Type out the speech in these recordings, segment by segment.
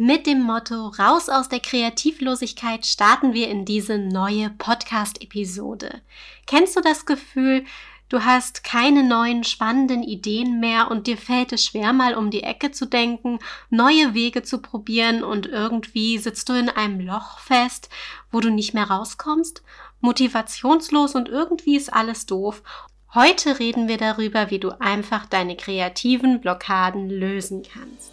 Mit dem Motto Raus aus der Kreativlosigkeit starten wir in diese neue Podcast-Episode. Kennst du das Gefühl, du hast keine neuen spannenden Ideen mehr und dir fällt es schwer, mal um die Ecke zu denken, neue Wege zu probieren und irgendwie sitzt du in einem Loch fest, wo du nicht mehr rauskommst? Motivationslos und irgendwie ist alles doof. Heute reden wir darüber, wie du einfach deine kreativen Blockaden lösen kannst.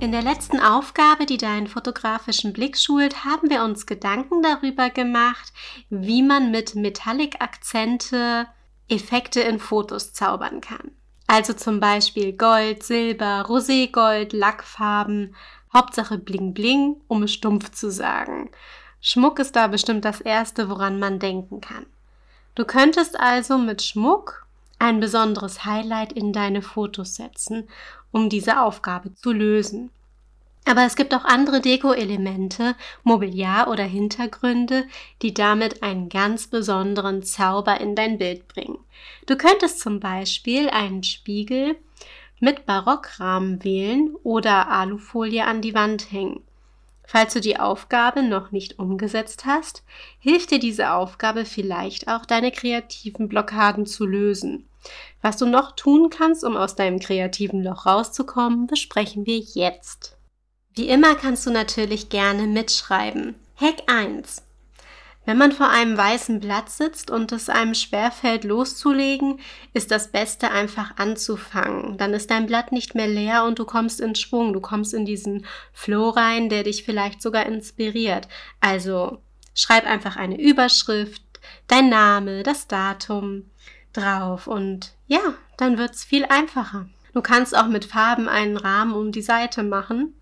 In der letzten Aufgabe, die deinen fotografischen Blick schult, haben wir uns Gedanken darüber gemacht, wie man mit Metallic-Akzente Effekte in Fotos zaubern kann. Also zum Beispiel Gold, Silber, Roségold, Lackfarben, Hauptsache Bling Bling, um es stumpf zu sagen. Schmuck ist da bestimmt das Erste, woran man denken kann. Du könntest also mit Schmuck ein besonderes Highlight in deine Fotos setzen um diese Aufgabe zu lösen. Aber es gibt auch andere Deko-Elemente, Mobiliar oder Hintergründe, die damit einen ganz besonderen Zauber in dein Bild bringen. Du könntest zum Beispiel einen Spiegel mit Barockrahmen wählen oder Alufolie an die Wand hängen. Falls du die Aufgabe noch nicht umgesetzt hast, hilft dir diese Aufgabe vielleicht auch, deine kreativen Blockaden zu lösen. Was du noch tun kannst, um aus deinem kreativen Loch rauszukommen, besprechen wir jetzt. Wie immer kannst du natürlich gerne mitschreiben. Hack 1. Wenn man vor einem weißen Blatt sitzt und es einem schwerfällt loszulegen, ist das Beste einfach anzufangen. Dann ist dein Blatt nicht mehr leer und du kommst in Schwung. Du kommst in diesen Flow rein, der dich vielleicht sogar inspiriert. Also schreib einfach eine Überschrift, dein Name, das Datum, drauf und ja, dann wird's viel einfacher. Du kannst auch mit Farben einen Rahmen um die Seite machen.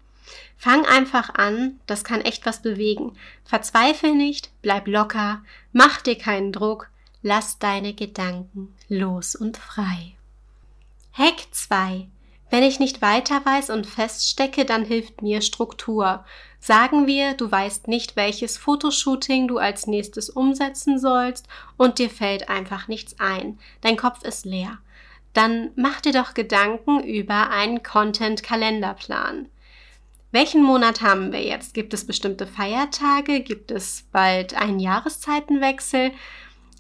Fang einfach an, das kann echt was bewegen. Verzweifle nicht, bleib locker, mach dir keinen Druck, lass deine Gedanken los und frei. Hack 2. Wenn ich nicht weiter weiß und feststecke, dann hilft mir Struktur. Sagen wir, du weißt nicht, welches Fotoshooting du als nächstes umsetzen sollst und dir fällt einfach nichts ein. Dein Kopf ist leer. Dann mach dir doch Gedanken über einen Content-Kalenderplan. Welchen Monat haben wir jetzt? Gibt es bestimmte Feiertage? Gibt es bald einen Jahreszeitenwechsel?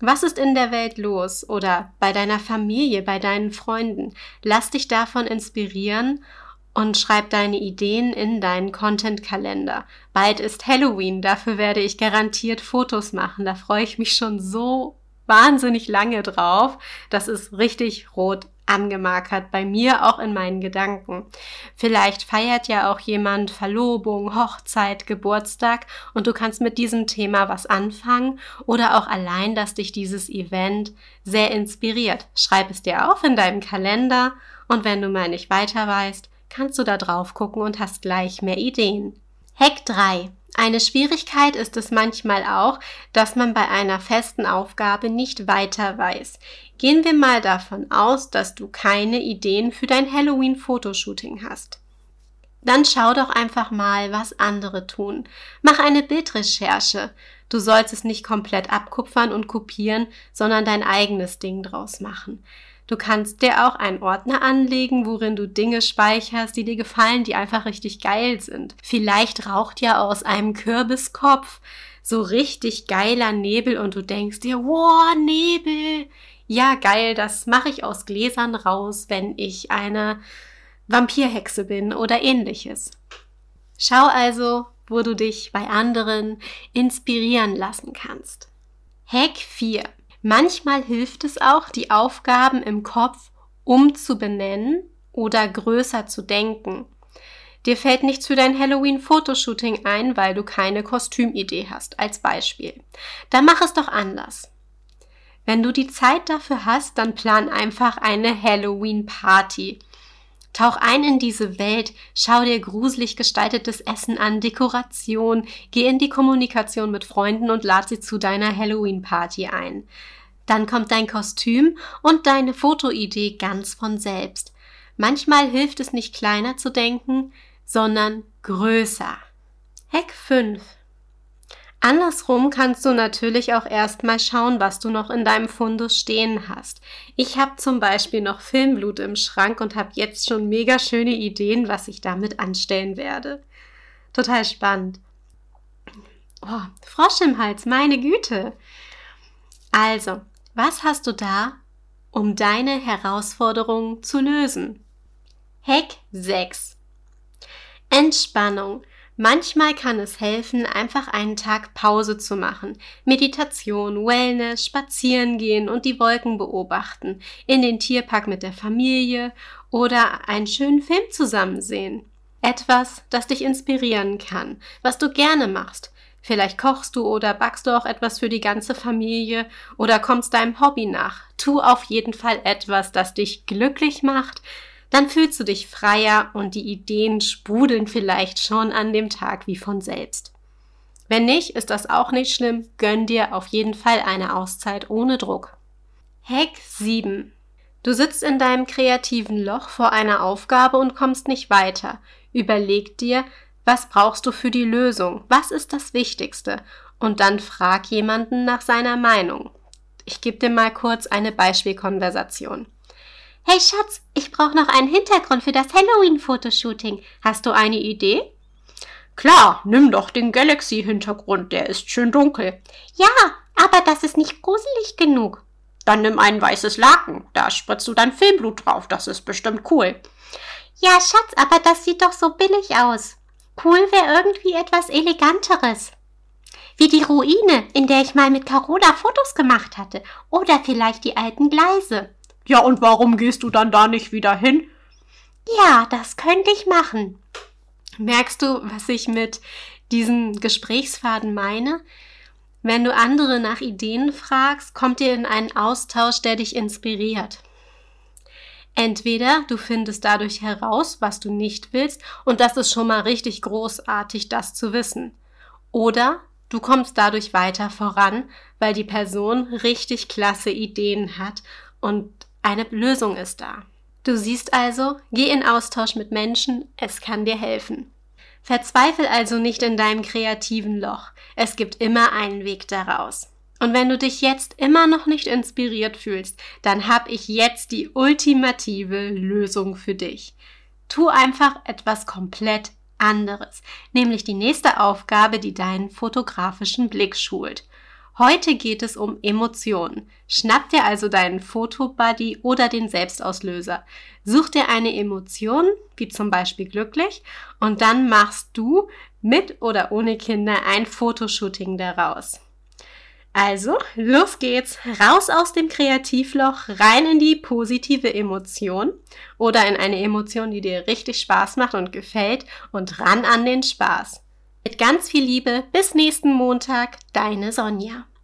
Was ist in der Welt los oder bei deiner Familie, bei deinen Freunden? Lass dich davon inspirieren und schreib deine Ideen in deinen Content-Kalender. Bald ist Halloween, dafür werde ich garantiert Fotos machen. Da freue ich mich schon so wahnsinnig lange drauf. Das ist richtig rot angemarkert, bei mir auch in meinen Gedanken. Vielleicht feiert ja auch jemand Verlobung, Hochzeit, Geburtstag und du kannst mit diesem Thema was anfangen oder auch allein, dass dich dieses Event sehr inspiriert. Schreib es dir auf in deinem Kalender und wenn du mal nicht weiter weißt, kannst du da drauf gucken und hast gleich mehr Ideen. Hack 3. Eine Schwierigkeit ist es manchmal auch, dass man bei einer festen Aufgabe nicht weiter weiß. Gehen wir mal davon aus, dass du keine Ideen für dein Halloween-Fotoshooting hast. Dann schau doch einfach mal, was andere tun. Mach eine Bildrecherche. Du sollst es nicht komplett abkupfern und kopieren, sondern dein eigenes Ding draus machen. Du kannst dir auch einen Ordner anlegen, worin du Dinge speicherst, die dir gefallen, die einfach richtig geil sind. Vielleicht raucht ja aus einem Kürbiskopf so richtig geiler Nebel und du denkst dir, wow, Nebel. Ja, geil, das mache ich aus Gläsern raus, wenn ich eine Vampirhexe bin oder ähnliches. Schau also, wo du dich bei anderen inspirieren lassen kannst. Hack 4. Manchmal hilft es auch, die Aufgaben im Kopf umzubenennen oder größer zu denken. Dir fällt nichts für dein Halloween-Fotoshooting ein, weil du keine Kostümidee hast, als Beispiel. Dann mach es doch anders. Wenn du die Zeit dafür hast, dann plan einfach eine Halloween-Party. Tauch ein in diese Welt, schau dir gruselig gestaltetes Essen an, Dekoration, geh in die Kommunikation mit Freunden und lad sie zu deiner Halloween-Party ein. Dann kommt dein Kostüm und deine Fotoidee ganz von selbst. Manchmal hilft es nicht kleiner zu denken, sondern größer. Hack 5. Andersrum kannst du natürlich auch erstmal schauen, was du noch in deinem Fundus stehen hast. Ich habe zum Beispiel noch Filmblut im Schrank und habe jetzt schon mega schöne Ideen, was ich damit anstellen werde. Total spannend. Oh, Frosch im Hals, meine Güte. Also, was hast du da, um deine Herausforderungen zu lösen? Hack 6. Entspannung. Manchmal kann es helfen, einfach einen Tag Pause zu machen. Meditation, Wellness, spazieren gehen und die Wolken beobachten, in den Tierpark mit der Familie oder einen schönen Film zusammen sehen. Etwas, das dich inspirieren kann, was du gerne machst. Vielleicht kochst du oder backst du auch etwas für die ganze Familie oder kommst deinem Hobby nach. Tu auf jeden Fall etwas, das dich glücklich macht, dann fühlst du dich freier und die Ideen sprudeln vielleicht schon an dem Tag wie von selbst. Wenn nicht, ist das auch nicht schlimm, gönn dir auf jeden Fall eine Auszeit ohne Druck. Hack 7. Du sitzt in deinem kreativen Loch vor einer Aufgabe und kommst nicht weiter. Überleg dir, was brauchst du für die Lösung? Was ist das Wichtigste? Und dann frag jemanden nach seiner Meinung. Ich gebe dir mal kurz eine Beispielkonversation. Hey Schatz, ich brauche noch einen Hintergrund für das Halloween-Fotoshooting. Hast du eine Idee? Klar, nimm doch den Galaxy-Hintergrund, der ist schön dunkel. Ja, aber das ist nicht gruselig genug. Dann nimm ein weißes Laken, da spritzt du dein Filmblut drauf, das ist bestimmt cool. Ja, Schatz, aber das sieht doch so billig aus. Cool wäre irgendwie etwas Eleganteres. Wie die Ruine, in der ich mal mit Carola Fotos gemacht hatte. Oder vielleicht die alten Gleise. Ja, und warum gehst du dann da nicht wieder hin? Ja, das könnte ich machen. Merkst du, was ich mit diesem Gesprächsfaden meine? Wenn du andere nach Ideen fragst, kommt ihr in einen Austausch, der dich inspiriert. Entweder du findest dadurch heraus, was du nicht willst, und das ist schon mal richtig großartig, das zu wissen. Oder du kommst dadurch weiter voran, weil die Person richtig klasse Ideen hat und eine Lösung ist da. Du siehst also, geh in Austausch mit Menschen, es kann dir helfen. Verzweifel also nicht in deinem kreativen Loch. Es gibt immer einen Weg daraus. Und wenn du dich jetzt immer noch nicht inspiriert fühlst, dann habe ich jetzt die ultimative Lösung für dich. Tu einfach etwas komplett anderes, nämlich die nächste Aufgabe, die deinen fotografischen Blick schult. Heute geht es um Emotionen. Schnapp dir also deinen Fotobuddy oder den Selbstauslöser. Such dir eine Emotion, wie zum Beispiel glücklich, und dann machst du mit oder ohne Kinder ein Fotoshooting daraus. Also, los geht's. Raus aus dem Kreativloch, rein in die positive Emotion oder in eine Emotion, die dir richtig Spaß macht und gefällt und ran an den Spaß. Mit ganz viel Liebe bis nächsten Montag, deine Sonja.